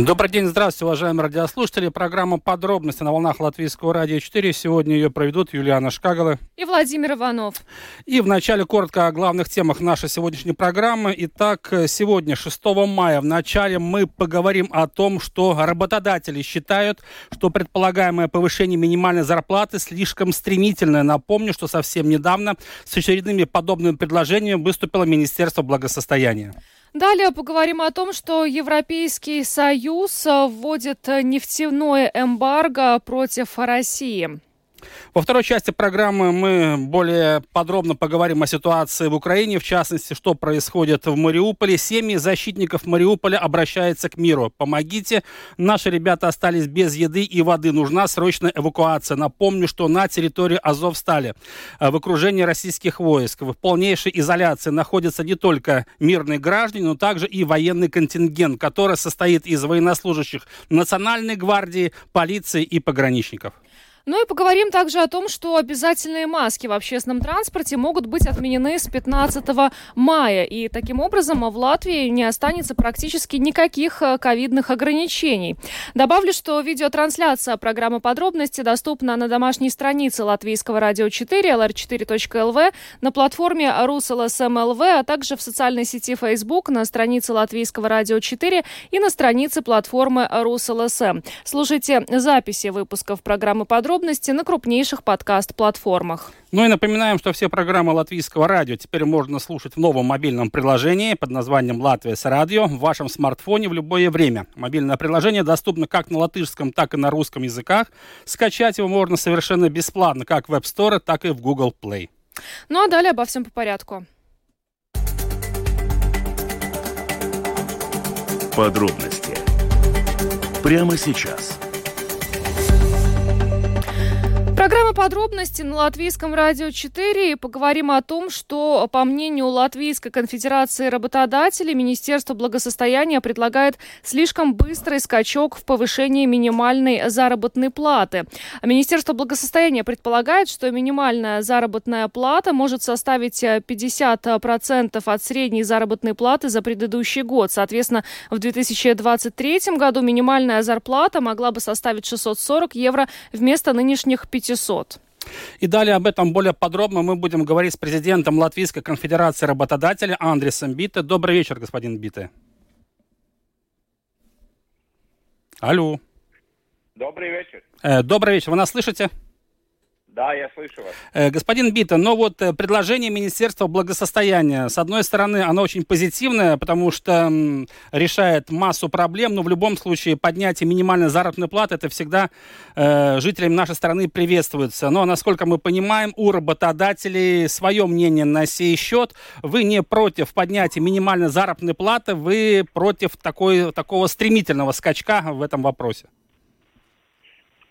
Добрый день, здравствуйте, уважаемые радиослушатели. Программа «Подробности» на волнах Латвийского радио 4. Сегодня ее проведут Юлиана Шкагала и Владимир Иванов. И вначале коротко о главных темах нашей сегодняшней программы. Итак, сегодня, 6 мая, в начале мы поговорим о том, что работодатели считают, что предполагаемое повышение минимальной зарплаты слишком стремительное. Напомню, что совсем недавно с очередными подобными предложениями выступило Министерство благосостояния. Далее поговорим о том, что Европейский Союз вводит нефтяное эмбарго против России. Во второй части программы мы более подробно поговорим о ситуации в Украине, в частности, что происходит в Мариуполе. Семьи защитников Мариуполя обращаются к миру. Помогите. Наши ребята остались без еды и воды. Нужна срочная эвакуация. Напомню, что на территории Азовстали э, в окружении российских войск в полнейшей изоляции находятся не только мирные граждане, но также и военный контингент, который состоит из военнослужащих Национальной гвардии, полиции и пограничников. Ну и поговорим также о том, что обязательные маски в общественном транспорте могут быть отменены с 15 мая. И таким образом в Латвии не останется практически никаких э, ковидных ограничений. Добавлю, что видеотрансляция программы подробности доступна на домашней странице Латвийского радио 4, lr4.lv, на платформе RusLSM.lv, а также в социальной сети Facebook, на странице Латвийского радио 4 и на странице платформы RusLSM. Слушайте записи выпусков программы подробности подробности на крупнейших подкаст-платформах. Ну и напоминаем, что все программы Латвийского радио теперь можно слушать в новом мобильном приложении под названием «Латвия с радио» в вашем смартфоне в любое время. Мобильное приложение доступно как на латышском, так и на русском языках. Скачать его можно совершенно бесплатно как в App Store, так и в Google Play. Ну а далее обо всем по порядку. Подробности прямо сейчас. Программа подробности на Латвийском радио 4. И поговорим о том, что, по мнению Латвийской конфедерации работодателей, Министерство благосостояния предлагает слишком быстрый скачок в повышении минимальной заработной платы. Министерство благосостояния предполагает, что минимальная заработная плата может составить 50% от средней заработной платы за предыдущий год. Соответственно, в 2023 году минимальная зарплата могла бы составить 640 евро вместо нынешних 500 600. И далее об этом более подробно мы будем говорить с президентом Латвийской конфедерации работодателей Андресом Бите. Добрый вечер, господин Бите. Алло. Добрый вечер. Э, добрый вечер. Вы нас слышите? Да, я слышу вас. Э, господин Бита, но вот э, предложение Министерства благосостояния, с одной стороны, оно очень позитивное, потому что решает массу проблем, но в любом случае поднятие минимальной заработной платы, это всегда э, жителям нашей страны приветствуется. Но, насколько мы понимаем, у работодателей свое мнение на сей счет. Вы не против поднятия минимальной заработной платы, вы против такой, такого стремительного скачка в этом вопросе.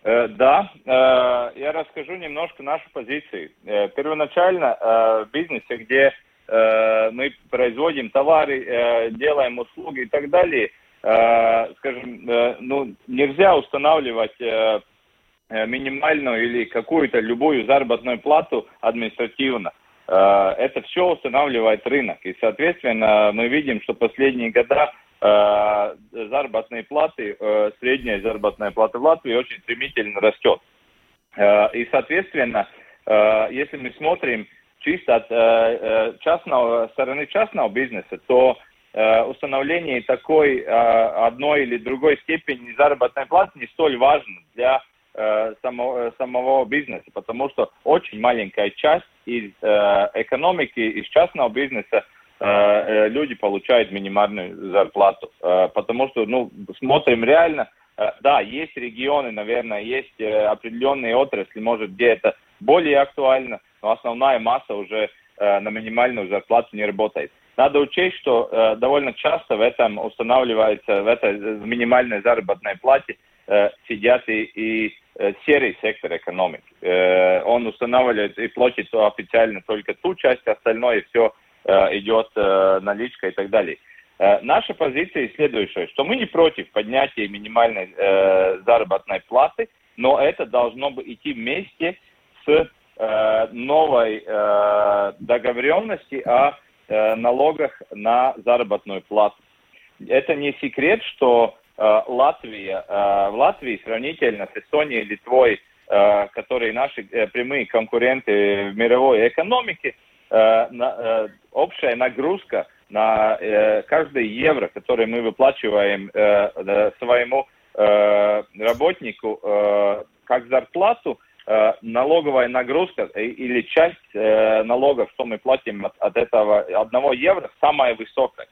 Э, да, э, я расскажу немножко наши позиции. Э, первоначально в бизнесе, где мы производим товары, делаем услуги и так далее, скажем, ну, нельзя устанавливать минимальную или какую-то любую заработную плату административно. Это все устанавливает рынок. И, соответственно, мы видим, что последние года заработные платы, э, средняя заработная плата в Латвии очень стремительно растет. Э, и, соответственно, если мы смотрим чисто от частного, стороны частного бизнеса, то установление такой одной или другой степени заработной платы не столь важно для самого, самого бизнеса, потому что очень маленькая часть из экономики, из частного бизнеса Э, э, люди получают минимальную зарплату. Э, потому что, ну, смотрим реально, да, есть регионы, наверное, есть определенные отрасли, может, где это более актуально, но основная масса уже на минимальную зарплату не работает. Надо учесть, что довольно часто в этом устанавливается, в этой минимальной заработной плате сидят и, и серый сектор экономики. Он устанавливает и платит официально только ту часть, остальное все Э, идет э, наличка и так далее. Э, наша позиция следующая, что мы не против поднятия минимальной э, заработной платы, но это должно бы идти вместе с э, новой э, договоренности о э, налогах на заработную плату. Это не секрет, что э, Латвия, э, в Латвии сравнительно с Эстонией, Литвой, э, которые наши э, прямые конкуренты в мировой экономике, э, на, э, общая нагрузка на э, каждый евро, который мы выплачиваем э, своему э, работнику э, как зарплату, э, налоговая нагрузка или часть э, налогов, что мы платим от, от этого одного евро, самая высокая.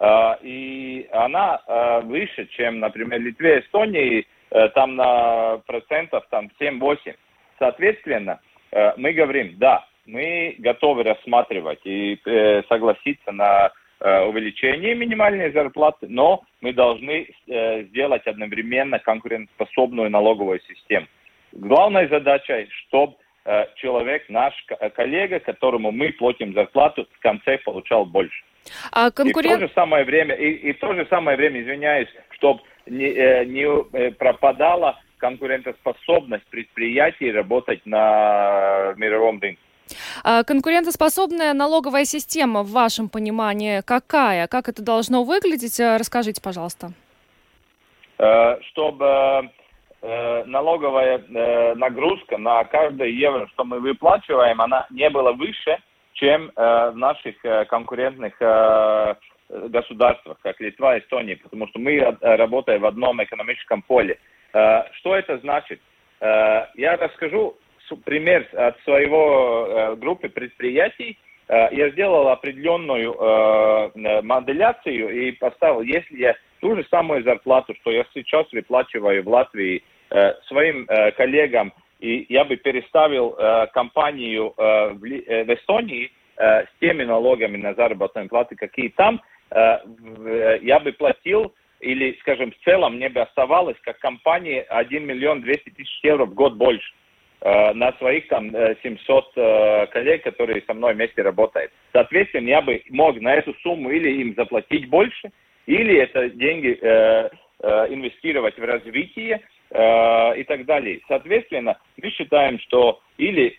Э, и она э, выше, чем, например, Литве, Эстонии, э, там на процентов там 7-8. Соответственно, э, мы говорим, да, мы готовы рассматривать и э, согласиться на э, увеличение минимальной зарплаты, но мы должны э, сделать одновременно конкурентоспособную налоговую систему. Главная задача, чтобы э, человек, наш коллега, которому мы платим зарплату, в конце получал больше. А конкурент... И в то же самое время, и, и в то же самое время, извиняюсь, чтобы не, э, не э, пропадала конкурентоспособность предприятий работать на мировом рынке. А конкурентоспособная налоговая система, в вашем понимании, какая? Как это должно выглядеть? Э, расскажите, пожалуйста. Э, чтобы э, налоговая нагрузка на каждый евро, что мы выплачиваем, она не была выше, чем в наших конкурентных государствах, как Литва, Эстония, потому что мы работаем в одном экономическом поле. Что это значит? Я расскажу пример от своего э, группы предприятий. Э, я сделал определенную э, моделяцию и поставил, если я ту же самую зарплату, что я сейчас выплачиваю в Латвии своим коллегам, и я бы переставил компанию в Эстонии с теми налогами на заработную плату, какие там, я бы платил или, скажем, в целом мне бы оставалось как компании 1 миллион 200 тысяч евро в год больше. Э, на своих там 700 э, э, коллег, которые со мной вместе работают. Соответственно, я бы мог на эту сумму или им заплатить больше, или это деньги инвестировать в развитие и так далее. Соответственно, мы считаем, что или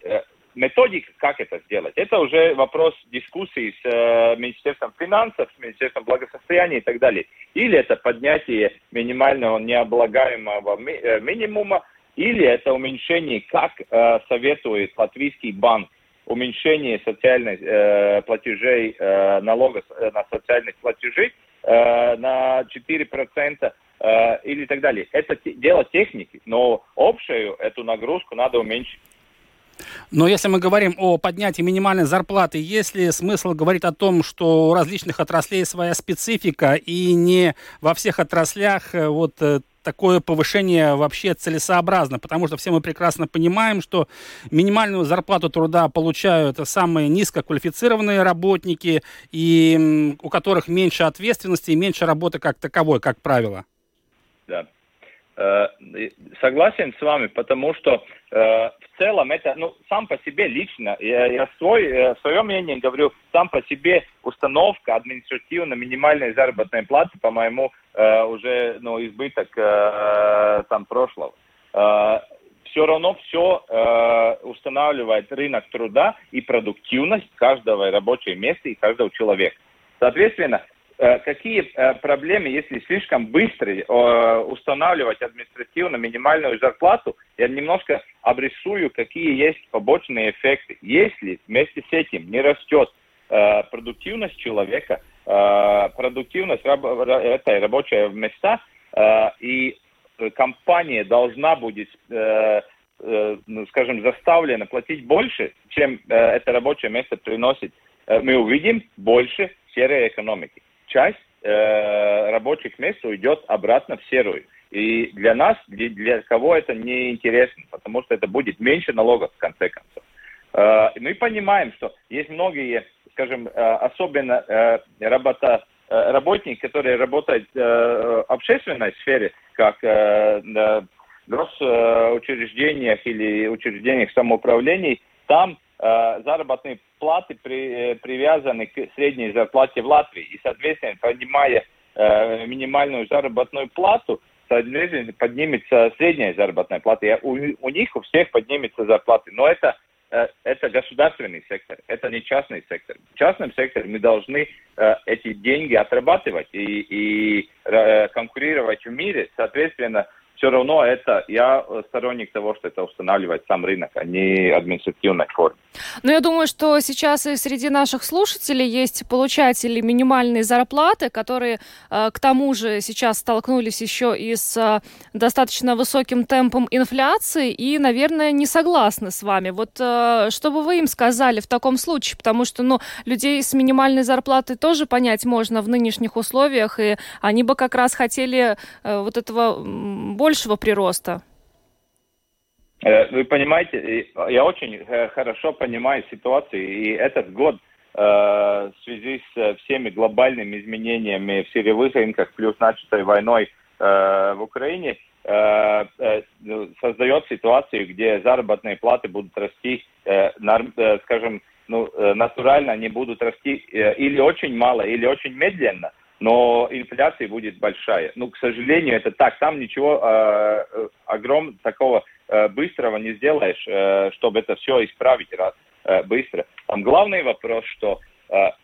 методика, как это сделать, это уже вопрос дискуссии с э, Министерством финансов, с Министерством благосостояния и так далее. Или это поднятие минимального необлагаемого ми, э, минимума, или это уменьшение, как э, советует латвийский банк, уменьшение социальных э, платежей, э, налогов э, на социальных платежей э, на 4% э, или так далее. Это дело техники, но общую эту нагрузку надо уменьшить. Но если мы говорим о поднятии минимальной зарплаты, есть ли смысл говорить о том, что у различных отраслей своя специфика и не во всех отраслях э, вот э, такое повышение вообще целесообразно, потому что все мы прекрасно понимаем, что минимальную зарплату труда получают самые низкоквалифицированные работники, и у которых меньше ответственности и меньше работы как таковой, как правило. Да. Э, согласен с вами, потому что э, в целом это, ну, сам по себе лично, я, я свой, э, свое мнение говорю, сам по себе установка административно минимальной заработной платы, по-моему, уже, ну, избыток там прошлого. Все равно все устанавливает рынок труда и продуктивность каждого рабочего места и каждого человека. Соответственно, какие э, проблемы, если слишком быстро э, устанавливать административно минимальную зарплату, я немножко обрисую, какие есть побочные эффекты. Если вместе с этим не растет продуктивность человека, продуктивность этой рабочей места, и компания должна будет, ну, скажем, заставлена платить больше, чем это рабочее место приносит, мы увидим больше серой экономики часть э, рабочих мест уйдет обратно в серую. И для нас, для, для кого это не интересно, потому что это будет меньше налогов в конце концов. Э, мы понимаем, что есть многие, скажем, э, особенно э, работа, э, работники, которые работают э, в общественной сфере, как э, в госучреждениях или учреждениях самоуправлений, там э, заработные платы при, э, привязаны к средней зарплате в Латвии. И, соответственно, поднимая э, минимальную заработную плату, соответственно, поднимется средняя заработная плата. И у, у них у всех поднимется зарплаты. Но это Э, это государственный сектор, это не частный сектор. В частном секторе мы должны э, эти деньги отрабатывать и, и э, конкурировать в мире. Соответственно, все равно это я сторонник того, что это устанавливает сам рынок, а не административная форма. Но я думаю, что сейчас и среди наших слушателей есть получатели минимальной зарплаты, которые э, к тому же сейчас столкнулись еще и с э, достаточно высоким темпом инфляции и, наверное, не согласны с вами. Вот э, что бы вы им сказали в таком случае? Потому что, ну, людей с минимальной зарплатой тоже понять можно в нынешних условиях, и они бы как раз хотели вот этого большего прироста. Э, вы понимаете, я очень э, хорошо понимаю ситуацию, и этот год э, в связи с всеми глобальными изменениями в сырьевых рынках, плюс начатой войной в Украине, ну, создает ситуацию, где заработные платы будут расти, скажем, ну, натурально они будут расти или очень мало, или очень медленно, но инфляция будет большая. Ну, к сожалению, это так. Там ничего э, огромного такого Э, быстрого не сделаешь, э, чтобы это все исправить раз, э, быстро. Там главный вопрос, что,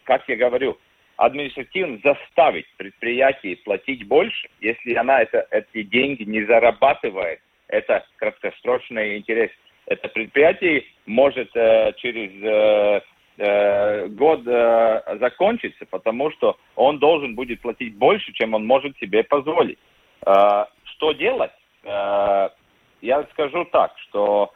как я говорю, административно заставить предприятие платить больше, если она это, эти деньги не зарабатывает, это краткосрочный интерес. Это предприятие может через год закончиться, потому что он должен будет платить больше, чем он может себе позволить. Что делать? я скажу так, что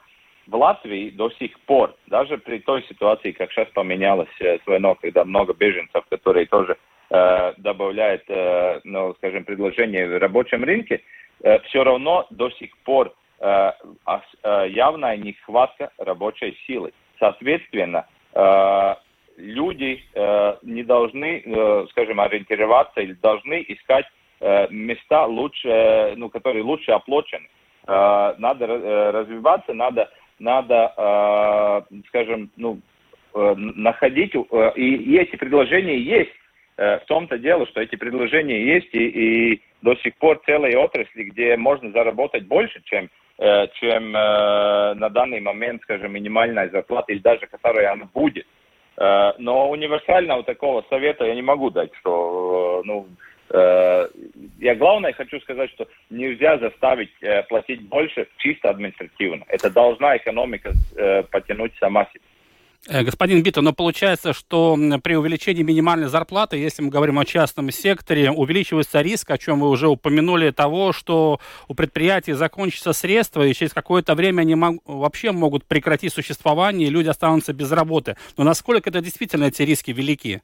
в Латвии до сих пор, даже при той ситуации, как сейчас поменялось э, СВНО, когда много беженцев, которые тоже э, добавляют, э, ну, скажем, предложения в рабочем рынке, э, все равно до сих пор э, э, явная нехватка рабочей силы. Соответственно, э, люди э, не должны, э, скажем, ориентироваться или должны искать э, места лучше, э, ну, которые лучше оплачены. Э, надо э, развиваться, надо, надо э, скажем, ну, находить, и, и эти предложения есть. В том-то дело, что эти предложения есть, и, и до сих пор целые отрасли, где можно заработать больше, чем, чем на данный момент, скажем, минимальная зарплата, или даже которая она будет. Но универсального такого совета я не могу дать, что ну, Э, я главное хочу сказать, что нельзя заставить э, платить больше чисто административно. Это должна экономика э, потянуть сама себе. Господин Бита, но получается, что при увеличении минимальной зарплаты, если мы говорим о частном секторе, увеличивается риск, о чем вы уже упомянули, того, что у предприятий закончатся средства, и через какое-то время они мог, вообще могут прекратить существование, и люди останутся без работы. Но насколько это действительно эти риски велики?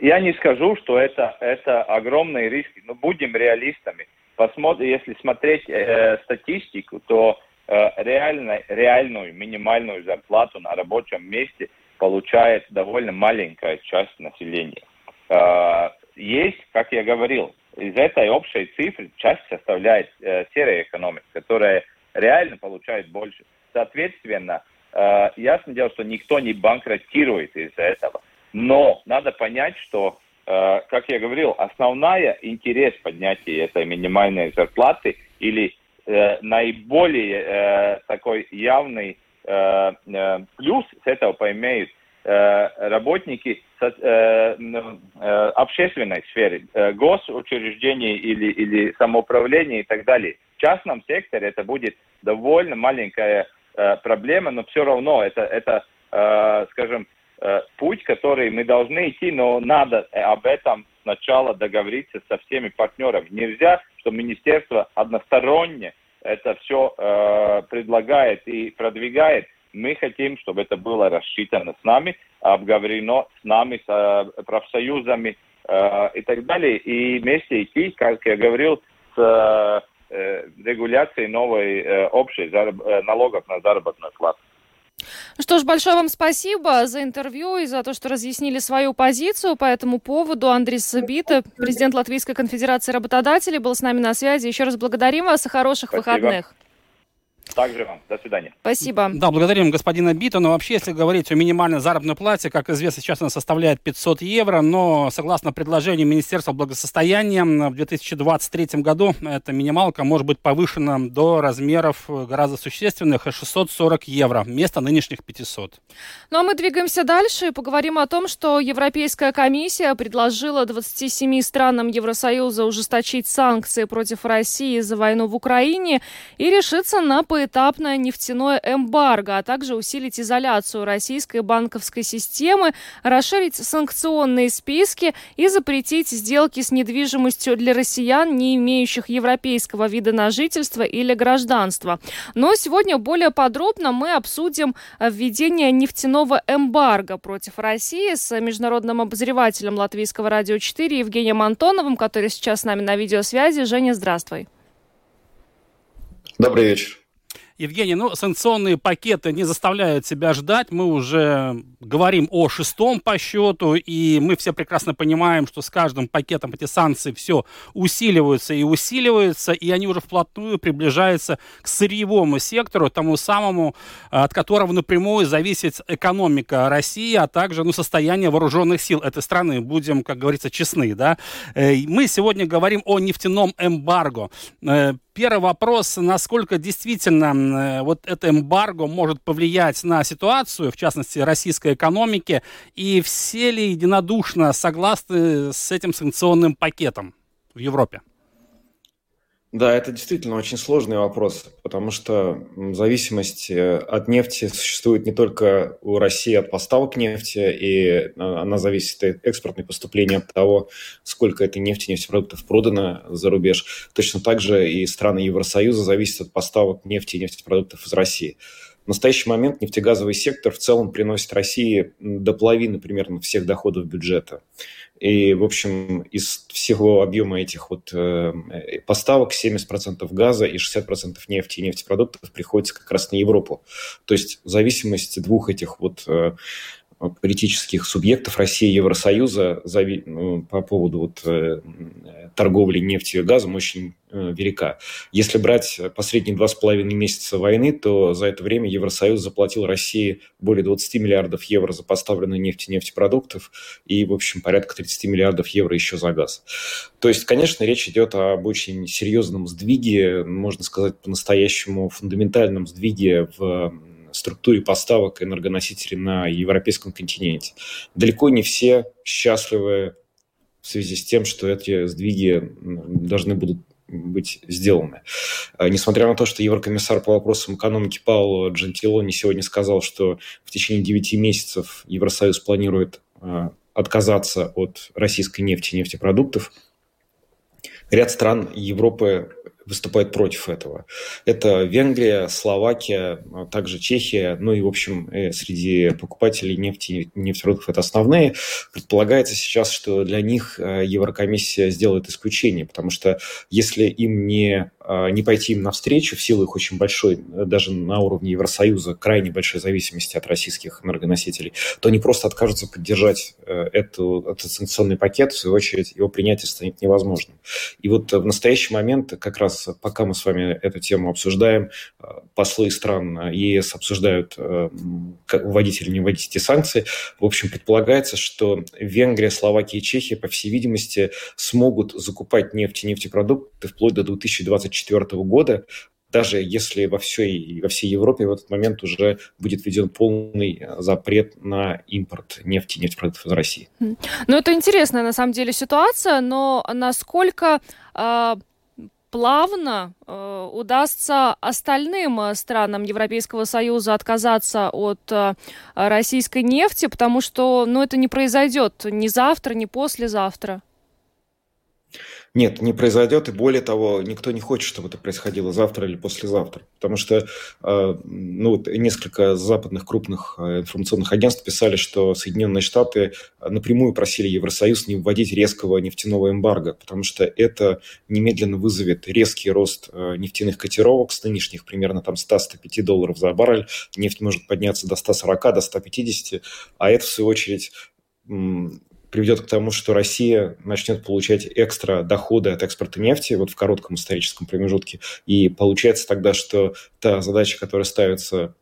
Я не скажу, что это, это огромные риски, но будем реалистами. Посмотрим, если смотреть э, статистику, то э, реально, реальную минимальную зарплату на рабочем месте получает довольно маленькая часть населения. Э, есть, как я говорил, из этой общей цифры часть составляет э, серая экономика, которая реально получает больше. Соответственно, э, ясно дело, что никто не банкротирует из-за этого. Но надо понять, что, э, как я говорил, основная интерес поднятия этой минимальной зарплаты или э, наиболее э, такой явный э, э, плюс с этого поимеют э, работники со, э, э, общественной сферы, э, госучреждений или, или самоуправления и так далее. В частном секторе это будет довольно маленькая э, проблема, но все равно это, это э, скажем, Э, путь, который мы должны идти, но надо об этом сначала договориться со всеми партнерами. Нельзя, что министерство односторонне это все э, предлагает и продвигает. Мы хотим, чтобы это было рассчитано с нами, обговорено с нами, с э, профсоюзами э, и так далее. И вместе идти, как я говорил, с э, регуляцией новой э, общей зараб- э, налогов на заработную плату. Ну что ж, большое вам спасибо за интервью и за то, что разъяснили свою позицию по этому поводу. Андрей Сабита, президент Латвийской конфедерации работодателей, был с нами на связи. Еще раз благодарим вас и хороших спасибо. выходных. Также вам. До свидания. Спасибо. Да, благодарим господина Бита. Но вообще, если говорить о минимальной заработной плате, как известно, сейчас она составляет 500 евро, но согласно предложению Министерства благосостояния в 2023 году эта минималка может быть повышена до размеров гораздо существенных 640 евро вместо нынешних 500. Ну а мы двигаемся дальше и поговорим о том, что Европейская комиссия предложила 27 странам Евросоюза ужесточить санкции против России за войну в Украине и решиться на поэтапное нефтяное эмбарго, а также усилить изоляцию российской банковской системы, расширить санкционные списки и запретить сделки с недвижимостью для россиян, не имеющих европейского вида на жительство или гражданство. Но сегодня более подробно мы обсудим введение нефтяного эмбарго против России с международным обозревателем Латвийского радио 4 Евгением Антоновым, который сейчас с нами на видеосвязи. Женя, здравствуй. Добрый вечер. Евгений, ну, санкционные пакеты не заставляют себя ждать. Мы уже говорим о шестом по счету, и мы все прекрасно понимаем, что с каждым пакетом эти санкции все усиливаются и усиливаются, и они уже вплотную приближаются к сырьевому сектору, тому самому, от которого напрямую зависит экономика России, а также ну, состояние вооруженных сил этой страны. Будем, как говорится, честны. Да? Э, мы сегодня говорим о нефтяном эмбарго. Первый вопрос, насколько действительно э, вот это эмбарго может повлиять на ситуацию, в частности, российской экономики, и все ли единодушно согласны с этим санкционным пакетом в Европе? Да, это действительно очень сложный вопрос, потому что зависимость э, от нефти существует не только у России от поставок нефти, и э, она зависит от экспортной поступления, от того, сколько этой нефти, нефтепродуктов продано за рубеж. Точно так же и страны Евросоюза зависят от поставок нефти и нефтепродуктов из России. В настоящий момент нефтегазовый сектор в целом приносит России до половины примерно всех доходов бюджета. И, в общем, из всего объема этих вот э, поставок 70% газа и 60% нефти и нефтепродуктов приходится как раз на Европу. То есть зависимость двух этих вот э, политических субъектов России и Евросоюза ну, по поводу вот, э, торговли нефтью и газом очень э, велика. Если брать последние два с половиной месяца войны, то за это время Евросоюз заплатил России более 20 миллиардов евро за поставленную нефть и нефтепродуктов и, в общем, порядка 30 миллиардов евро еще за газ. То есть, конечно, речь идет об очень серьезном сдвиге, можно сказать, по-настоящему фундаментальном сдвиге в структуре поставок энергоносителей на европейском континенте. Далеко не все счастливы в связи с тем, что эти сдвиги должны будут быть сделаны. А, несмотря на то, что еврокомиссар по вопросам экономики Пауло Джентилони сегодня сказал, что в течение 9 месяцев Евросоюз планирует а, отказаться от российской нефти и нефтепродуктов, ряд стран Европы выступают против этого. Это Венгрия, Словакия, а также Чехия, ну и, в общем, э, среди покупателей нефти и нефтепродуктов это основные. Предполагается сейчас, что для них э, Еврокомиссия сделает исключение, потому что если им не не пойти им навстречу в силу их очень большой, даже на уровне Евросоюза, крайне большой зависимости от российских энергоносителей, то они просто откажутся поддержать э, эту, этот санкционный пакет, в свою очередь его принятие станет невозможным. И вот в настоящий момент, как раз пока мы с вами эту тему обсуждаем, э, послы стран ЕС обсуждают, э, вводить или не вводить эти санкции. В общем, предполагается, что Венгрия, Словакия и Чехия, по всей видимости, смогут закупать нефть и нефтепродукты вплоть до 2024 2024 года, даже если во всей, во всей Европе в этот момент уже будет введен полный э, запрет на импорт нефти и нефтепродуктов из России. Ну, это интересная на самом деле ситуация, но насколько э, плавно э, удастся остальным э, странам Европейского Союза отказаться от э, российской нефти, потому что ну, это не произойдет ни завтра, ни послезавтра. Нет, не произойдет, и более того, никто не хочет, чтобы это происходило завтра или послезавтра. Потому что э, ну, несколько западных крупных э, информационных агентств писали, что Соединенные Штаты напрямую просили Евросоюз не вводить резкого нефтяного эмбарго, потому что это немедленно вызовет резкий рост э, нефтяных котировок с нынешних примерно там 100-105 долларов за баррель. Нефть может подняться до 140, до 150, а это, в свою очередь, приведет к тому, что Россия начнет получать экстра доходы от экспорта нефти вот в коротком историческом промежутке. И получается тогда, что та задача, которая ставится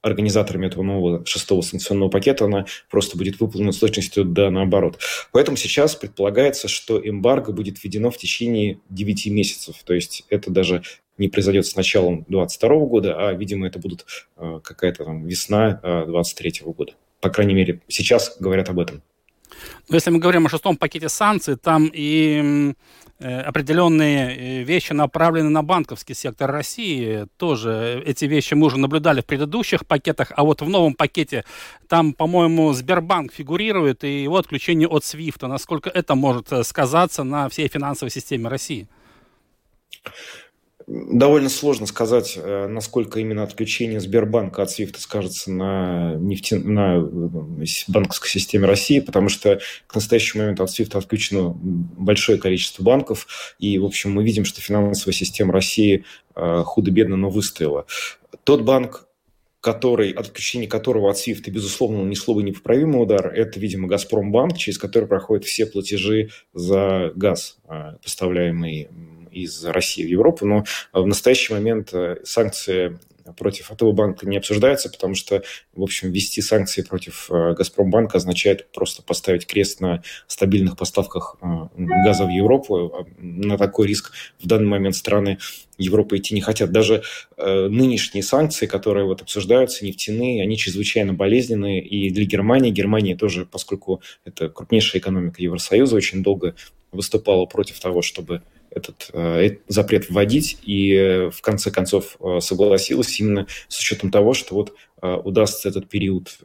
организаторами этого нового шестого санкционного пакета, она просто будет выполнена с точностью да наоборот. Поэтому сейчас предполагается, что эмбарго будет введено в течение 9 месяцев. То есть это даже не произойдет с началом 2022 года, а, видимо, это будет э, какая-то там весна 2023 э, года. По крайней мере, сейчас говорят об этом. Но если мы говорим о шестом пакете санкций, там и э, определенные э, вещи направлены на банковский сектор России. Тоже эти вещи мы уже наблюдали в предыдущих пакетах, а вот в новом пакете там, по-моему, Сбербанк фигурирует и его отключение от SWIFT. Насколько это может э, сказаться на всей финансовой системе России? Довольно сложно сказать, э, насколько именно отключение Сбербанка от SWIFT скажется на, нефте... на э, банковской системе России, потому что к настоящему моменту от SWIFT отключено большое количество банков, и, в общем, мы видим, что финансовая система России э, худо-бедно, но выстояла. Тот банк, который, отключение которого от SWIFT, безусловно, нанесло бы непоправимый удар, это, видимо, Газпромбанк, через который проходят все платежи за газ, поставляемый из России в Европу, но в настоящий момент э, санкции против этого банка не обсуждается, потому что, в общем, ввести санкции против э, Газпромбанка означает просто поставить крест на стабильных поставках э, газа в Европу. На такой риск в данный момент страны Европы идти не хотят. Даже нынешние санкции, которые вот обсуждаются, нефтяные, они чрезвычайно болезненные и для Германии. Германия тоже, поскольку это крупнейшая экономика Евросоюза, очень долго выступала против того, чтобы этот, э, запрет вводить и э, в конце концов э, согласилась именно с учетом того, что вот удастся этот период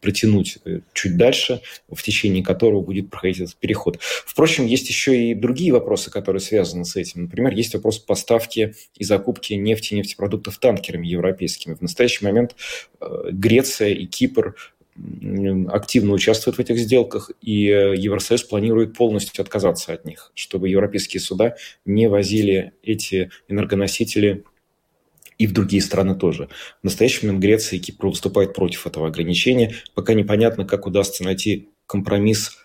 протянуть чуть дальше, в течение которого будет проходить этот переход. Впрочем, есть еще и другие вопросы, которые связаны с этим. Например, есть вопрос поставки и закупки нефти и нефтепродуктов танкерами европейскими. В настоящий момент Греция и Кипр активно участвует в этих сделках, и э, Евросоюз планирует полностью отказаться от них, чтобы европейские суда не возили эти энергоносители и в другие страны тоже. В настоящий момент Греция и Кипр выступают против этого ограничения. Пока непонятно, как удастся найти компромисс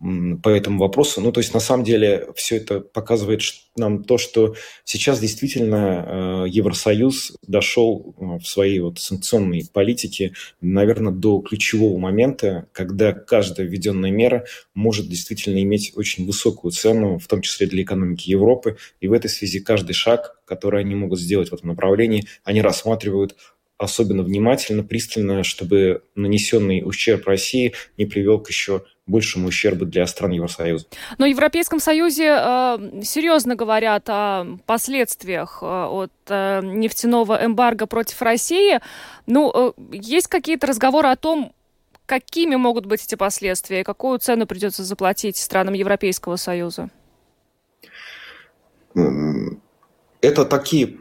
по этому вопросу. Ну, то есть, на самом деле, все это показывает нам то, что сейчас действительно э, Евросоюз дошел э, в своей вот санкционной политике, наверное, до ключевого момента, когда каждая введенная мера может действительно иметь очень высокую цену, в том числе для экономики Европы. И в этой связи каждый шаг, который они могут сделать в этом направлении, они рассматривают особенно внимательно, пристально, чтобы нанесенный ущерб России не привел к еще большему ущербу для стран Евросоюза. Но в Европейском Союзе э, серьезно говорят о последствиях э, от э, нефтяного эмбарго против России. Ну, э, есть какие-то разговоры о том, какими могут быть эти последствия, какую цену придется заплатить странам Европейского Союза? Это такие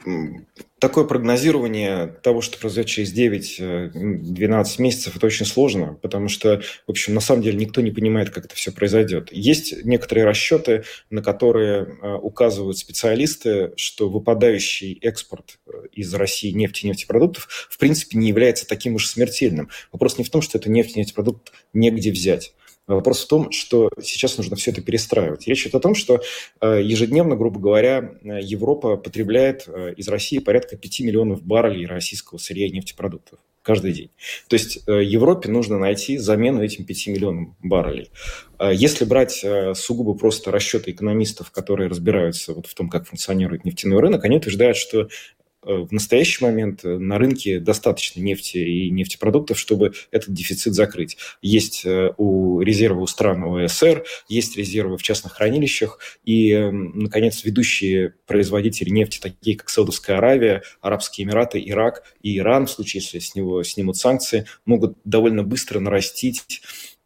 такое прогнозирование того, что произойдет через 9-12 месяцев, это очень сложно, потому что, в общем, на самом деле никто не понимает, как это все произойдет. Есть некоторые расчеты, на которые э, указывают специалисты, что выпадающий экспорт э, из России нефти и нефтепродуктов в принципе не является таким уж смертельным. Вопрос не в том, что это нефть и нефтепродукт негде взять. Вопрос в том, что сейчас нужно все это перестраивать. Речь идет о том, что э, ежедневно, грубо говоря, Европа потребляет э, из России порядка 5 миллионов баррелей российского сырья и нефтепродуктов каждый день. То есть э, Европе нужно найти замену этим 5 миллионам баррелей. Если брать сугубо просто расчеты экономистов, которые разбираются вот в том, как функционирует нефтяной рынок, они утверждают, что Э, в настоящий момент э, на рынке достаточно нефти и нефтепродуктов, чтобы этот дефицит закрыть. Есть э, у резервы у стран ОСР, есть резервы в частных хранилищах, и, наконец, ведущие производители нефти, такие как Саудовская Аравия, Арабские Эмираты, Ирак и Иран, в случае, если с него снимут санкции, могут довольно быстро нарастить Э,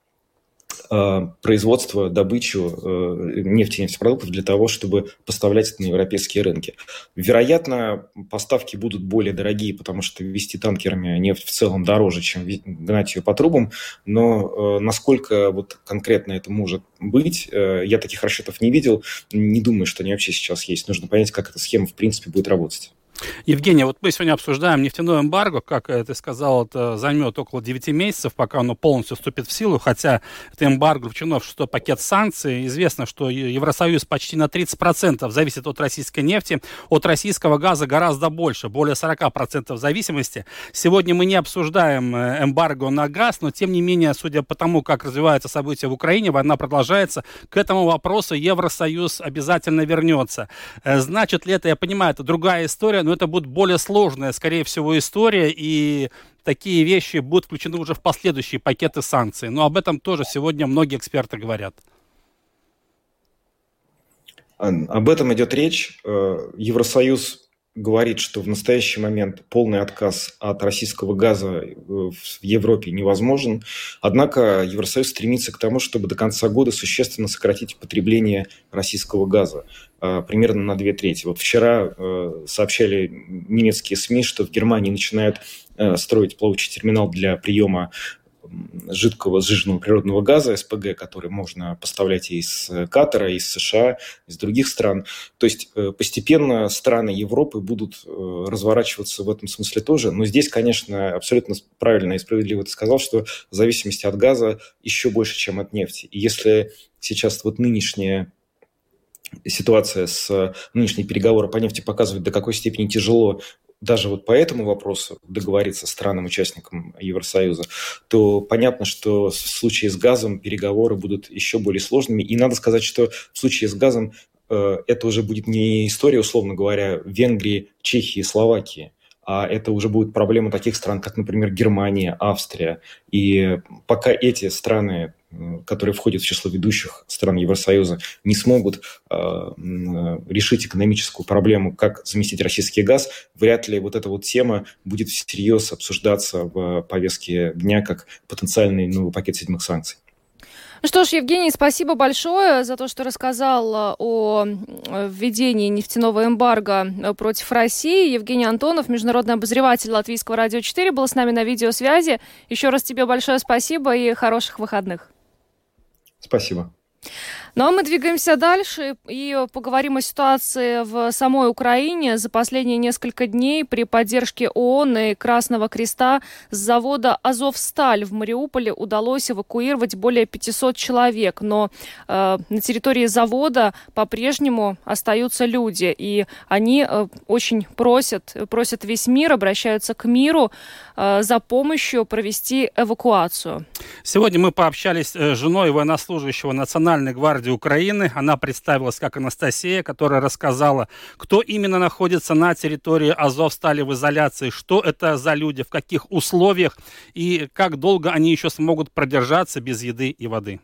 производство, добычу э, нефти и нефтепродуктов для того, чтобы поставлять это на европейские рынки. Вероятно, поставки будут более дорогие, потому что вести танкерами нефть в целом дороже, чем гнать ее по трубам, но э, насколько вот конкретно это может быть, я таких расчетов не видел, не думаю, что они вообще сейчас есть. Нужно понять, как эта схема в принципе будет работать. Евгений, вот мы сегодня обсуждаем нефтяное эмбарго, как ты сказал, это займет около 9 месяцев, пока оно полностью вступит в силу, хотя это эмбарго включено в шестой пакет санкций. Известно, что Евросоюз почти на 30% зависит от российской нефти, от российского газа гораздо больше, более 40% зависимости. Сегодня мы не обсуждаем э, эмбарго на газ, но тем не менее, судя по тому, как развиваются события в Украине, война продолжается, к этому вопросу Евросоюз обязательно вернется. Э, значит ли это, я понимаю, это другая история, но это будет более сложная, скорее всего, история, и такие вещи будут включены уже в последующие пакеты санкций. Но об этом тоже сегодня многие эксперты говорят. Об этом идет речь. Э, Евросоюз говорит, что в настоящий момент полный отказ от российского газа э, в Европе невозможен. Однако Евросоюз стремится к тому, чтобы до конца года существенно сократить потребление российского газа э, примерно на две трети. Вот вчера э, сообщали немецкие СМИ, что в Германии начинают строить плавучий терминал для приема жидкого сжиженного природного газа, СПГ, который можно поставлять из Катара, из США, из других стран. То есть э, постепенно страны Европы будут э, разворачиваться в этом смысле тоже. Но здесь, конечно, абсолютно правильно и справедливо ты сказал, что в зависимости от газа еще больше, чем от нефти. И если сейчас вот нынешняя ситуация с нынешние переговоры по нефти показывает, до какой степени тяжело даже вот по этому вопросу договориться с странам-участникам Евросоюза, то понятно, что в случае с газом переговоры будут еще более сложными. И надо сказать, что в случае с газом э, это уже будет не история, условно говоря, Венгрии, Чехии, Словакии, это уже будет проблема таких стран, как, например, Германия, Австрия. И пока эти страны которые входят в число ведущих стран Евросоюза, не смогут э, решить экономическую проблему, как заместить российский газ, вряд ли вот эта вот тема будет всерьез обсуждаться в повестке дня как потенциальный новый пакет седьмых санкций. Ну что ж, Евгений, спасибо большое за то, что рассказал э, о введении нефтяного эмбарго э, против России. Евгений Антонов, международный обозреватель Латвийского радио 4, был с нами на видеосвязи. Еще раз тебе большое спасибо и хороших выходных. Спасибо. Ну а мы двигаемся дальше и поговорим о ситуации в самой Украине. За последние несколько дней при поддержке ООН и Красного Креста с завода «Азовсталь» в Мариуполе удалось эвакуировать более 500 человек. Но э, на территории завода по-прежнему остаются люди. И они э, очень просят, просят весь мир, обращаются к миру э, за помощью провести эвакуацию. Сегодня мы пообщались э, с женой военнослужащего Национальной гвардии гвардии Украины. Она представилась как Анастасия, которая рассказала, кто именно находится на территории Азов стали в изоляции, что это за люди, в каких условиях и как долго они еще смогут продержаться без еды и воды.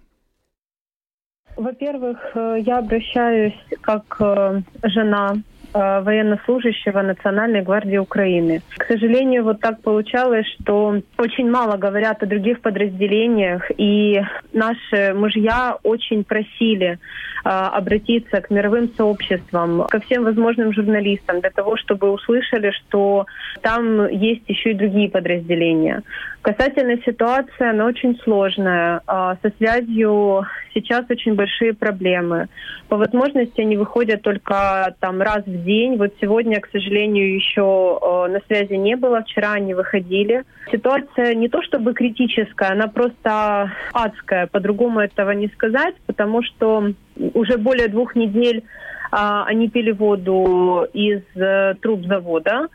Во-первых, э, я обращаюсь как э, жена военнослужащего Национальной гвардии Украины. К сожалению, вот так получалось, что очень мало говорят о других подразделениях, и наши мужья очень просили э, обратиться к мировым сообществам, ко всем возможным журналистам для того, чтобы услышали, что там есть еще и другие подразделения. Касательно ситуации, она очень сложная. А, со связью сейчас очень большие проблемы. По возможности они выходят только там раз в день. Вот сегодня, к сожалению, еще а, на связи не было. Вчера они выходили. Ситуация не то чтобы критическая, она просто адская. По-другому этого не сказать, потому что уже более двух недель а, они пили воду из э, труб завода.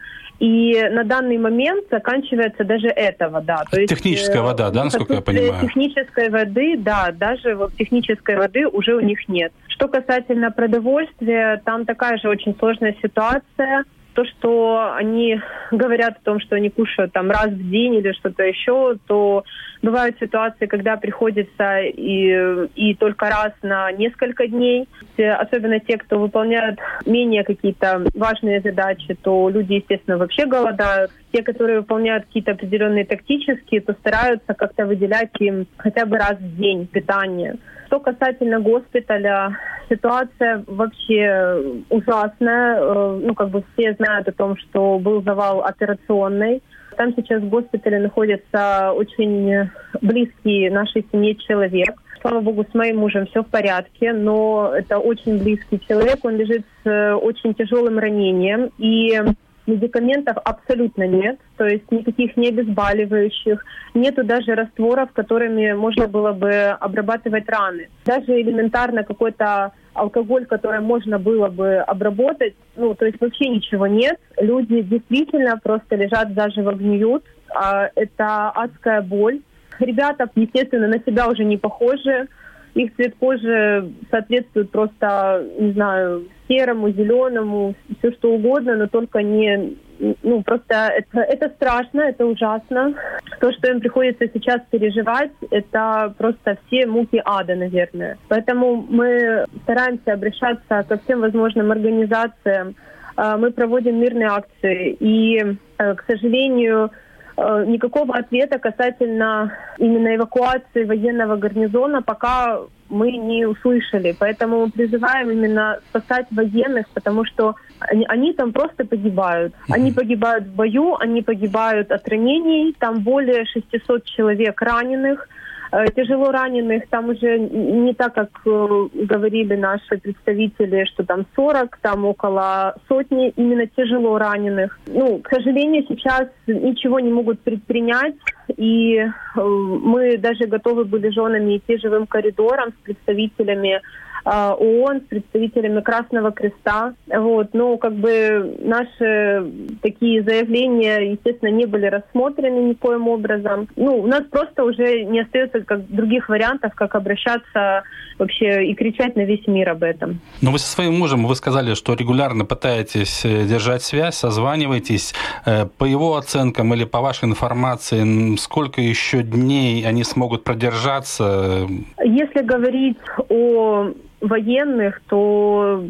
И на данный момент заканчивается даже эта вода. То есть, техническая э, вода, да, насколько я понимаю? Технической воды, да, даже вот технической воды уже у них нет. Что касательно продовольствия, там такая же очень сложная ситуация то, что они говорят о том, что они кушают там раз в день или что-то еще, то бывают ситуации, когда приходится и, и только раз на несколько дней. Особенно те, кто выполняют менее какие-то важные задачи, то люди, естественно, вообще голодают. Те, которые выполняют какие-то определенные тактические, то стараются как-то выделять им хотя бы раз в день питание. Что касательно госпиталя, ситуация вообще ужасная. Э, ну, как бы все знают о том, что был завал операционный. Там сейчас в госпитале находится очень близкий нашей семье человек. Слава богу, с моим мужем все в порядке, но это очень близкий человек. Он лежит с очень тяжелым ранением. И медикаментов абсолютно нет, то есть никаких не обезболивающих, нету даже растворов, которыми можно было бы обрабатывать раны. Даже элементарно какой-то алкоголь, который можно было бы обработать, ну, то есть вообще ничего нет. Люди действительно просто лежат заживо гниют. А это адская боль. Ребята, естественно, на себя уже не похожи их цвет кожи соответствует просто, не знаю, серому, зеленому, все что угодно, но только не... Ну, просто это, это страшно, это ужасно. То, что им приходится сейчас переживать, это просто все муки ада, наверное. Поэтому мы стараемся обращаться ко всем возможным организациям. А, мы проводим мирные акции. И, э, к сожалению, Э, никакого ответа касательно именно эвакуации военного гарнизона пока мы не услышали. Поэтому мы призываем именно спасать военных, потому что они, они там просто погибают. Они погибают в бою, они погибают от ранений. Там более 600 человек раненых. Э, тяжело раненых там уже не так, как э, говорили наши представители, что там 40, там около сотни именно тяжело раненых. Ну, к сожалению, сейчас ничего не могут предпринять, и э, мы даже готовы были женами идти живым коридором с представителями ООН, с представителями Красного Креста. Вот. Но как бы наши такие заявления, естественно, не были рассмотрены никоим образом. Ну, у нас просто уже не остается как других вариантов, как обращаться вообще и кричать на весь мир об этом. Но вы со своим мужем, вы сказали, что регулярно пытаетесь э, держать связь, созваниваетесь. Э, по его оценкам или по вашей информации, сколько еще дней они смогут продержаться? Если говорить о военных, то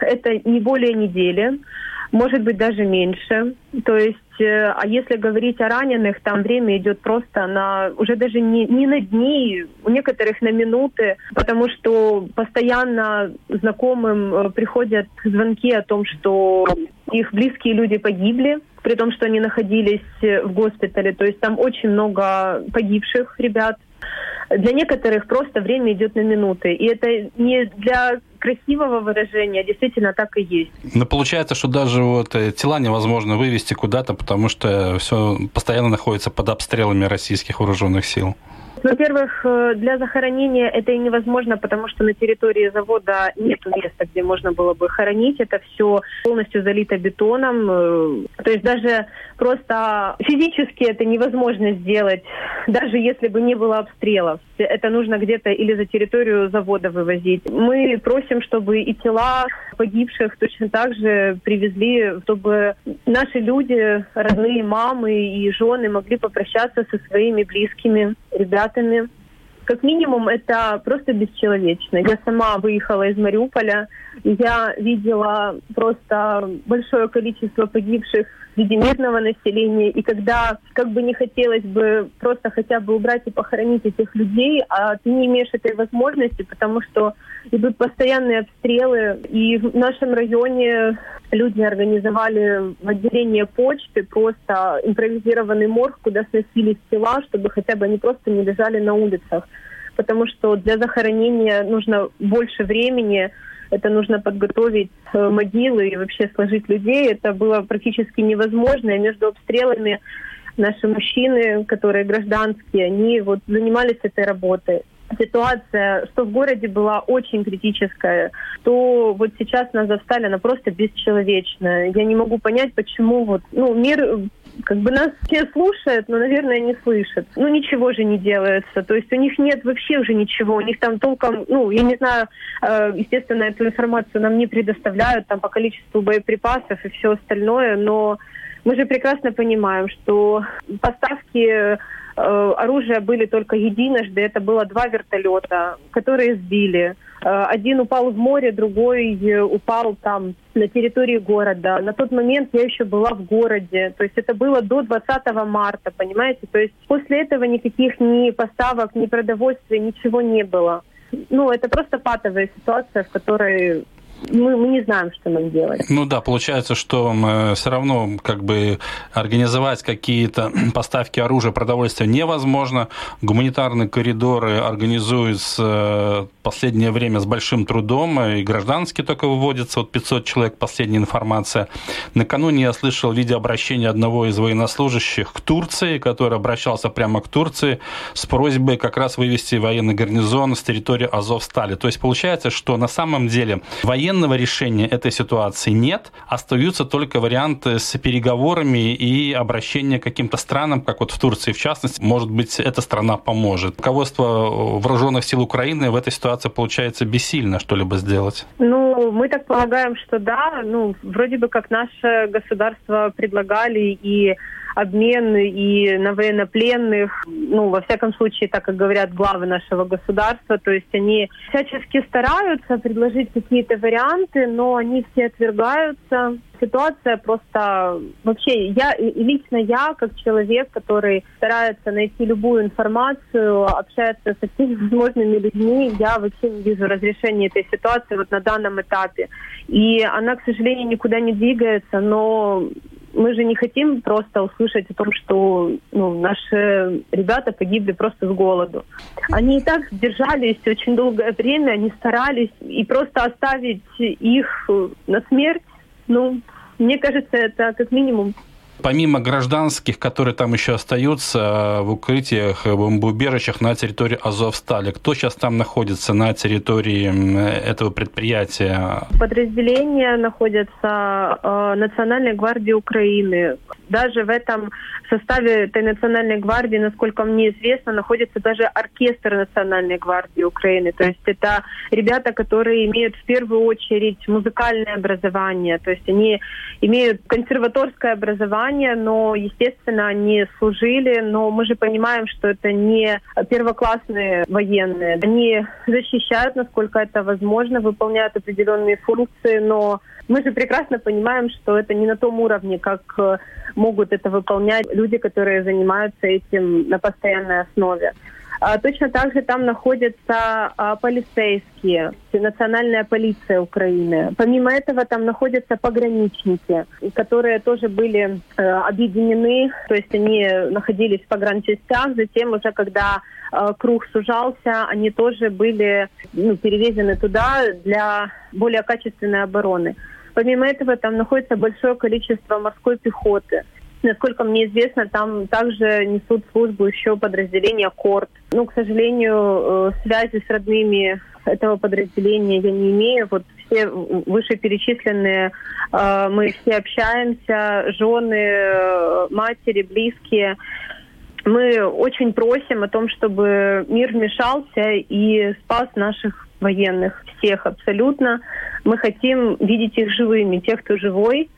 это не более недели, может быть даже меньше. То есть, э, а если говорить о раненых, там время идет просто на уже даже не, не на дни, у некоторых на минуты, потому что постоянно знакомым э, приходят звонки о том, что их близкие люди погибли, при том, что они находились в госпитале. То есть там очень много погибших ребят. Для некоторых просто время идет на минуты. И это не для красивого выражения, действительно так и есть. Но получается, что даже вот э, тела невозможно вывести куда-то, потому что все постоянно находится под обстрелами российских вооруженных сил. Во-первых, э, для захоронения это и невозможно, потому что на территории завода нет места, где можно было бы хоронить. Это все полностью залито бетоном. Э, то есть даже просто физически это невозможно сделать, даже если бы не было обстрелов. Это нужно где-то или за территорию завода вывозить. Мы просим, чтобы и тела погибших точно так же привезли, чтобы наши люди, родные мамы и жены могли попрощаться со своими близкими ребятами. Как минимум, это просто бесчеловечно. Я сама выехала из Мариуполя, я видела просто большое количество погибших среди мирного населения. И когда как бы не хотелось бы просто хотя бы убрать и похоронить этих людей, а ты не имеешь этой возможности, потому что идут постоянные обстрелы. И в нашем районе люди организовали в отделении почты просто импровизированный морг, куда сносились тела, чтобы хотя бы они просто не лежали на улицах. Потому что для захоронения нужно больше времени, это нужно подготовить э, могилы и вообще сложить людей. Это было практически невозможно. И между обстрелами наши мужчины, которые гражданские, они вот занимались этой работой. Ситуация, что в городе была очень критическая, то вот сейчас нас застали, она просто бесчеловечная. Я не могу понять, почему вот, ну, мир как бы нас все слушают, но, наверное, не слышат. Ну, ничего же не делается. То есть у них нет вообще уже ничего. У них там толком, ну, я не знаю, э, естественно, эту информацию нам не предоставляют там по количеству боеприпасов и все остальное, но мы же прекрасно понимаем, что поставки оружия были только единожды. Это было два вертолета, которые сбили. Э, один упал в море, другой упал там на территории города. На тот момент я еще была в городе. То есть это было до 20 марта, понимаете? То есть после этого никаких ни поставок, ни продовольствия, ничего не было. Ну, это просто патовая ситуация, в которой мы, мы не знаем, что нам делать. Ну да, получается, что э, все равно как бы организовать какие-то поставки оружия, продовольствия невозможно. Гуманитарные коридоры организуются в э, последнее время с большим трудом, и гражданские только выводятся, вот 500 человек, последняя информация. Накануне я слышал видеообращение одного из военнослужащих к Турции, который обращался прямо к Турции с просьбой как раз вывести военный гарнизон с территории Азовстали. То есть получается, что на самом деле военного решения этой ситуации нет, остаются только варианты с переговорами и обращение к каким-то странам, как вот в Турции в частности. Может быть, эта страна поможет. Руководство вооруженных сил Украины в этой ситуации получается бессильно что-либо сделать. Ну, мы так полагаем, что да. Ну, вроде бы как наше государство предлагали и обмен и на военнопленных, ну, во всяком случае, так как говорят главы нашего государства, то есть они всячески стараются предложить какие-то варианты, но они все отвергаются. Ситуация просто вообще я лично я как человек, который старается найти любую информацию, общается со всеми возможными людьми, я вообще не вижу разрешения этой ситуации вот на данном этапе. И она, к сожалению, никуда не двигается, но мы же не хотим просто услышать о том, что ну, наши ребята погибли просто с голоду. Они и так держались очень долгое время, они старались, и просто оставить их на смерть, ну, мне кажется, это как минимум Помимо гражданских, которые там еще остаются э, в укрытиях, в бомбоубежищах на территории Азовстали, кто сейчас там находится на территории этого предприятия? Подразделения находятся э, Национальной гвардии Украины. Даже в этом составе этой Национальной гвардии, насколько мне известно, находится даже оркестр Национальной гвардии Украины. То есть это ребята, которые имеют в первую очередь музыкальное образование. То есть они имеют консерваторское образование, но, естественно, они служили. Но мы же понимаем, что это не первоклассные военные. Они защищают, насколько это возможно, выполняют определенные функции, но мы же прекрасно понимаем, что это не на том уровне, как э, могут это выполнять люди, которые занимаются этим на постоянной основе. А, точно так же там находятся а, полицейские, национальная полиция Украины. Помимо этого там находятся пограничники, которые тоже были э, объединены, то есть они находились в погранчастях, затем уже когда э, круг сужался, они тоже были ну, перевезены туда для более качественной обороны. Помимо этого, там находится большое количество морской пехоты. Насколько мне известно, там также несут службу еще подразделения КОРТ. Ну, к сожалению, э, связи с родными этого подразделения я не имею. Вот все вышеперечисленные, э, мы все общаемся, жены, э, матери, близкие. Мы очень просим о том, чтобы мир вмешался и спас наших военных, всех абсолютно. Мы хотим видеть их живыми, тех, кто живой.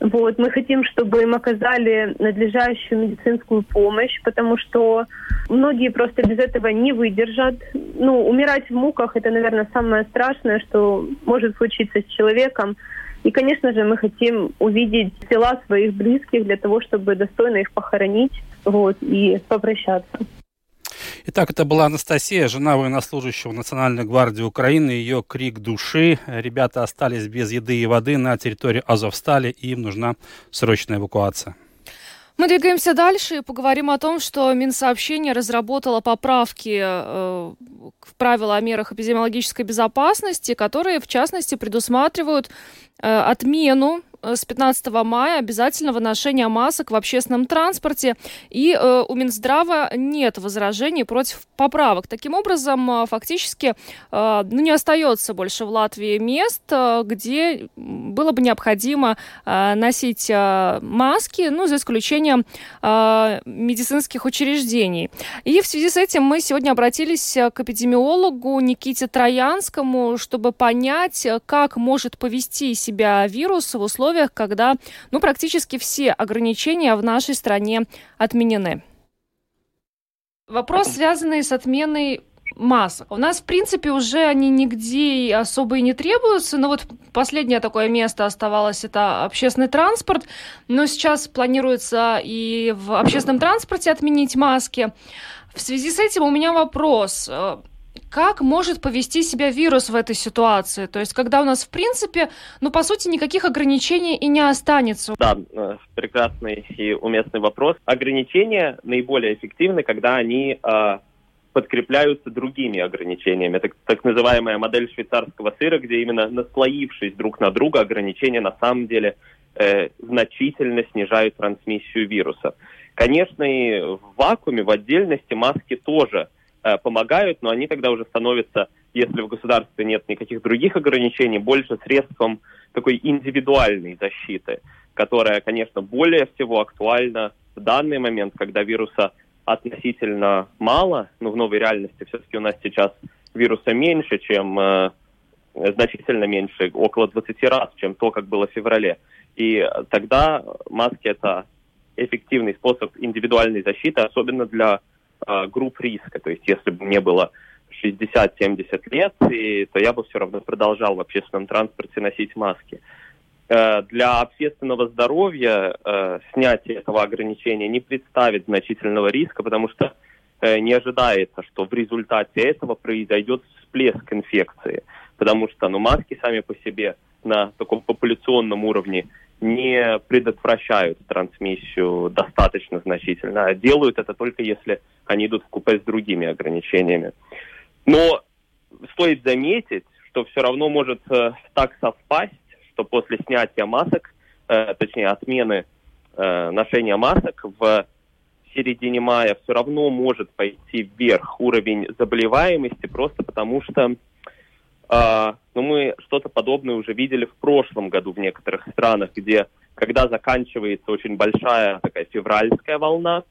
Вот, мы хотим, чтобы им оказали надлежащую медицинскую помощь, потому что многие просто без этого не выдержат. Ну, умирать в муках – это, наверное, самое страшное, что может случиться с человеком. И, конечно же, мы хотим увидеть тела своих близких для того, чтобы достойно их похоронить вот, и попрощаться. Итак, это была Анастасия, жена военнослужащего Национальной гвардии Украины. Ее крик души. Ребята остались без еды и воды на территории Азовстали, и им нужна срочная эвакуация. Мы двигаемся дальше и поговорим о том, что Минсообщение разработало поправки э, в правила о мерах эпидемиологической безопасности, которые, в частности, предусматривают э, отмену с 15 мая обязательного ношения масок в общественном транспорте. И э, у Минздрава нет возражений против поправок. Таким образом, э, фактически э, ну, не остается больше в Латвии мест, э, где было бы необходимо э, носить э, маски, ну, за исключением э, медицинских учреждений. И в связи с этим мы сегодня обратились к эпидемиологу Никите Троянскому, чтобы понять, как может повести себя вирус в условиях условиях, когда ну, практически все ограничения в нашей стране отменены. Вопрос, связанный с отменой масок. У нас, в принципе, уже они нигде особо и не требуются, но вот последнее такое место оставалось, это общественный транспорт, но сейчас планируется и в общественном транспорте отменить маски. В связи с этим у меня вопрос. Как может повести себя вирус в этой ситуации? То есть, когда у нас, в принципе, ну, по сути, никаких ограничений и не останется. Да, э, прекрасный и уместный вопрос. Ограничения наиболее эффективны, когда они э, подкрепляются другими ограничениями. Это так называемая модель швейцарского сыра, где именно наслоившись друг на друга, ограничения на самом деле э, значительно снижают трансмиссию вируса. Конечно, и в вакууме, в отдельности маски тоже э, помогают, но они тогда уже становятся, если в государстве нет никаких других ограничений, больше средством такой индивидуальной защиты, которая, конечно, более всего актуальна в данный момент, когда вируса относительно мало, но в новой реальности все-таки у нас сейчас вируса меньше, чем э, значительно меньше, около 20 раз, чем то, как было в феврале. И тогда маски это эффективный способ индивидуальной защиты, особенно для э, групп риска. То есть если бы мне было 60-70 лет, и, то я бы все равно продолжал в общественном транспорте носить маски. Э, для общественного здоровья э, снятие этого ограничения не представит значительного риска, потому что э, не ожидается, что в результате этого произойдет всплеск инфекции, потому что ну, маски сами по себе на таком популяционном уровне не предотвращают трансмиссию достаточно значительно, а делают это только если они идут в купе с другими ограничениями. Но стоит заметить, что все равно может э, так совпасть, что после снятия масок, э, точнее отмены э, ношения масок в середине мая все равно может пойти вверх уровень заболеваемости, просто потому что э, ну, мы что-то подобное уже видели в прошлом году в некоторых странах, где когда заканчивается очень большая такая февральская волна,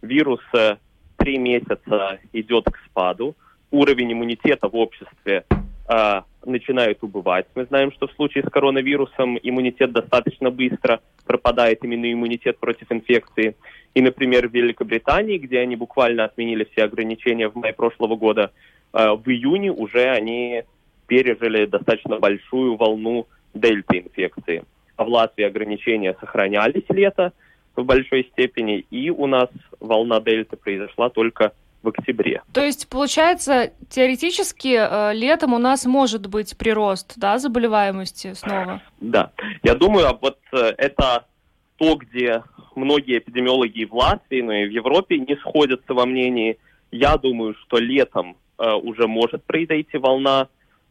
вирус э, три месяца идет к спаду, уровень иммунитета в обществе э, начинают убывать. Мы знаем, что в случае с коронавирусом иммунитет достаточно быстро пропадает, именно иммунитет против инфекции. И, например, в Великобритании, где они буквально отменили все ограничения в мае прошлого года, э, в июне уже они пережили достаточно большую волну дельта-инфекции. А в Латвии ограничения сохранялись лето в большой степени, и у нас волна дельты произошла только в октябре. То есть, получается, теоретически э, летом у нас может быть прирост да, заболеваемости снова? Да. Я думаю, а вот э, это то, где многие эпидемиологи в Латвии, но и в Европе не сходятся во мнении. Я думаю, что летом э, уже может произойти волна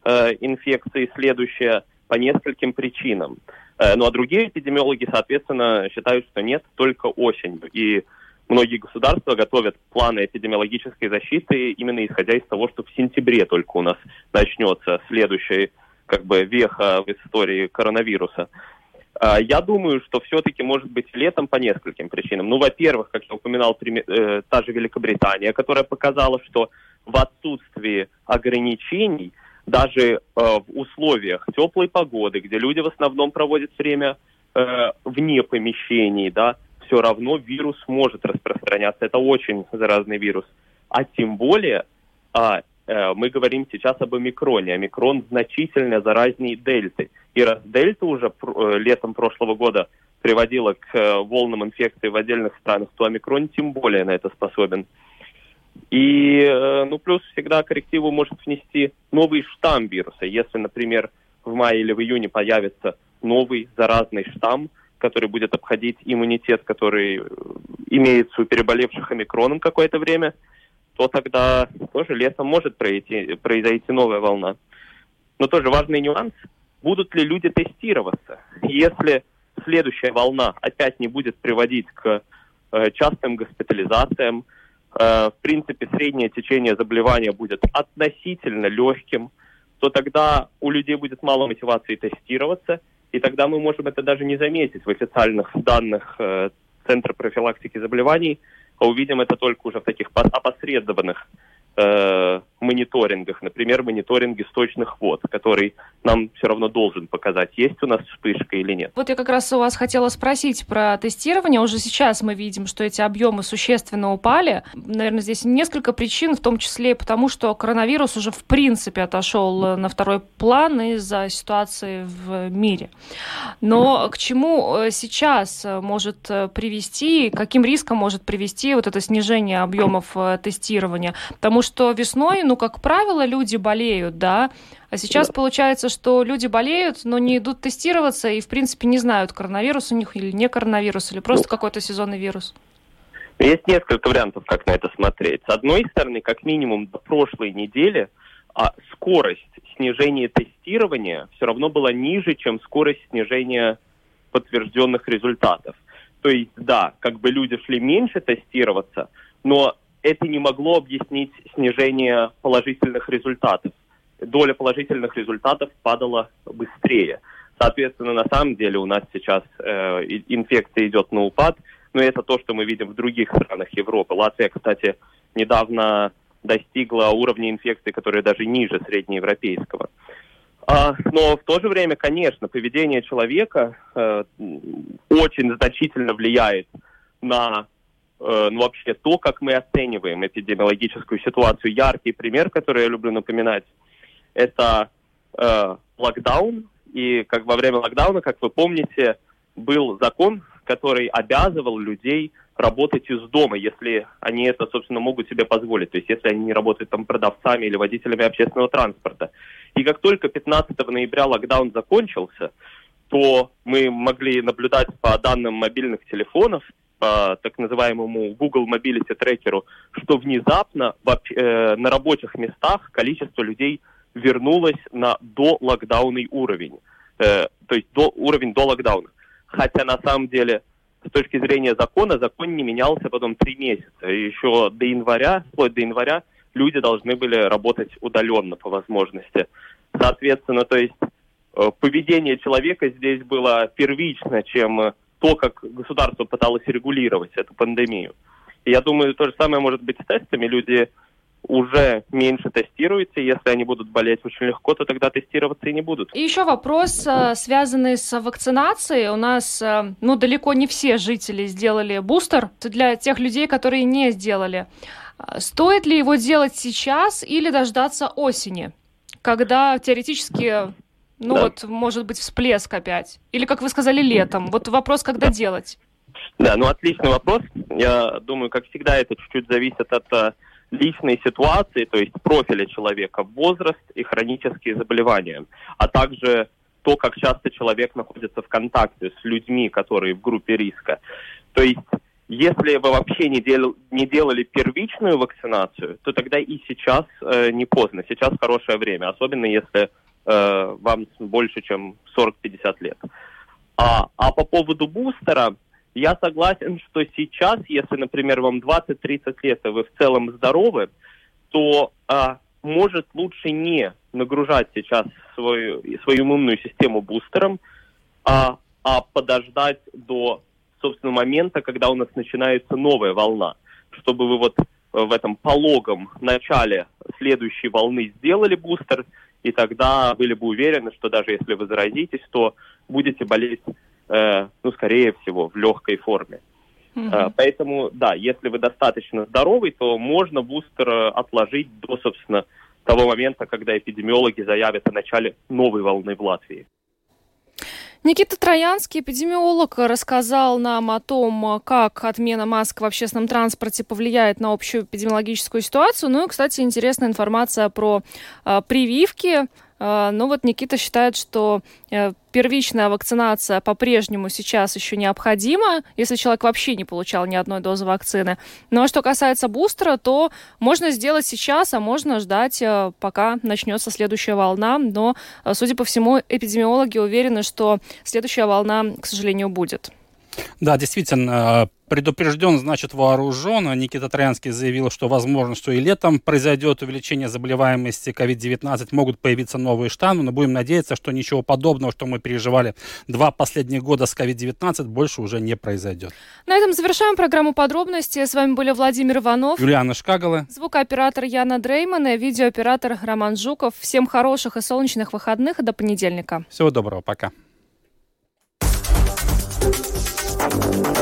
э, инфекции следующая по нескольким причинам. Э, ну а другие эпидемиологи, соответственно, считают, что нет, только осенью. И многие государства готовят планы эпидемиологической защиты именно исходя из того, что в сентябре только у нас начнется следующая как бы веха в истории коронавируса. А, я думаю, что все-таки может быть летом по нескольким причинам. Ну, во-первых, как я упоминал, э, та же Великобритания, которая показала, что в отсутствии ограничений, даже э, в условиях теплой погоды, где люди в основном проводят время э, вне помещений, да, все равно вирус может распространяться. Это очень заразный вирус. А тем более а, э, мы говорим сейчас об омикроне. Омикрон значительно заразнее дельты. И раз дельта уже э, летом прошлого года приводила к э, волнам инфекции в отдельных странах, то омикрон тем более на это способен. И, э, ну, плюс всегда коррективу может внести новый штамм вируса. Если, например, в мае или в июне появится новый заразный штамм, который будет обходить иммунитет, который э, имеется у переболевших омикроном какое-то время, то тогда тоже летом может пройти, произойти новая волна. Но тоже важный нюанс, будут ли люди тестироваться. Если следующая волна опять не будет приводить к э, частым госпитализациям, в принципе, среднее течение заболевания будет относительно легким, то тогда у людей будет мало мотивации тестироваться, и тогда мы можем это даже не заметить в официальных данных э, Центра профилактики заболеваний, а увидим это только уже в таких опосредованных э, мониторингах, например, мониторинге сточных вод, который нам все равно должен показать, есть у нас вспышка или нет. Вот я как раз у вас хотела спросить про тестирование. Уже сейчас мы видим, что эти объемы существенно упали. Наверное, здесь несколько причин, в том числе и потому, что коронавирус уже в принципе отошел на второй план из-за ситуации в мире. Но к чему э, сейчас может привести, каким риском может привести вот это снижение объемов э, тестирования? Потому что весной ну, как правило, люди болеют, да, а сейчас да. получается, что люди болеют, но не идут тестироваться и, в принципе, не знают, коронавирус у них или не коронавирус, или просто ну, какой-то сезонный вирус. Есть несколько вариантов, как на это смотреть. С одной стороны, как минимум до прошлой недели а скорость снижения тестирования все равно была ниже, чем скорость снижения подтвержденных результатов. То есть, да, как бы люди шли меньше тестироваться, но это не могло объяснить снижение положительных результатов. Доля положительных результатов падала быстрее. Соответственно, на самом деле у нас сейчас э, инфекция идет на упад, но это то, что мы видим в других странах Европы. Латвия, кстати, недавно достигла уровня инфекции, который даже ниже среднеевропейского. А, но в то же время, конечно, поведение человека э, очень значительно влияет на ну, вообще то, как мы оцениваем эпидемиологическую ситуацию. Яркий пример, который я люблю напоминать, это э, локдаун. И как во время локдауна, как вы помните, был закон, который обязывал людей работать из дома, если они это, собственно, могут себе позволить. То есть если они не работают там продавцами или водителями общественного транспорта. И как только 15 ноября локдаун закончился, то мы могли наблюдать по данным мобильных телефонов, по так называемому Google Mobility трекеру, что внезапно э, на рабочих местах количество людей вернулось на до локдаунный уровень, э, то есть до, уровень до локдауна. Хотя на самом деле с точки зрения закона, закон не менялся потом три месяца. Еще до января, вплоть до января, люди должны были работать удаленно по возможности. Соответственно, то есть э, поведение человека здесь было первично, чем то, как государство пыталось регулировать эту пандемию. И я думаю, то же самое может быть с тестами. Люди уже меньше тестируются. Если они будут болеть очень легко, то тогда тестироваться и не будут. И еще вопрос, э, связанный с вакцинацией. У нас, э, ну, далеко не все жители сделали бустер. Для тех людей, которые не сделали. А, стоит ли его делать сейчас или дождаться осени, когда теоретически ну да. вот, может быть, всплеск опять? Или, как вы сказали, летом? Вот вопрос, когда делать? Да, ну отличный вопрос. Я думаю, как всегда, это чуть-чуть зависит от э, личной ситуации, то есть профиля человека, возраст и хронические заболевания, а также то, как часто человек находится в контакте с людьми, которые в группе риска. То есть, если вы вообще не, дел, не делали первичную вакцинацию, то тогда и сейчас э, не поздно. Сейчас хорошее время, особенно если э, вам больше, чем 40-50 лет. А, а по поводу бустера, я согласен, что сейчас, если, например, вам 20-30 лет, и вы в целом здоровы, то а, может лучше не нагружать сейчас свою, свою иммунную систему бустером, а, а подождать до, собственно, момента, когда у нас начинается новая волна, чтобы вы вот в этом пологом начале следующей волны сделали бустер, и тогда были бы уверены, что даже если вы заразитесь, то будете болеть Э, ну, скорее всего, в легкой форме. Mm-hmm. Поэтому, да, если вы достаточно здоровый, то можно бустер э, отложить до, собственно, того момента, когда эпидемиологи заявят о начале новой волны в Латвии. Никита Троянский, эпидемиолог, рассказал нам о том, как отмена масок в общественном транспорте повлияет на общую эпидемиологическую ситуацию. Ну и, кстати, интересная информация про э, прививки Но ну вот Никита считает, что э, первичная вакцинация по-прежнему сейчас еще необходима, если человек вообще не получал ни одной дозы вакцины. Но что касается бустера, то можно сделать сейчас, а можно ждать, э, пока начнется следующая волна. Но, э, судя по всему, эпидемиологи уверены, что следующая волна, к сожалению, будет. Да, действительно, предупрежден, значит вооружен. Никита Троянский заявил, что возможно, что и летом произойдет увеличение заболеваемости COVID-19, могут появиться новые штаммы, но будем надеяться, что ничего подобного, что мы переживали два последних года с COVID-19, больше уже не произойдет. На этом завершаем программу подробности. С вами были Владимир Иванов, Юлиана Шкагала, звукооператор Яна Дрейман и видеооператор Роман Жуков. Всем хороших и солнечных выходных до понедельника. Всего доброго, пока.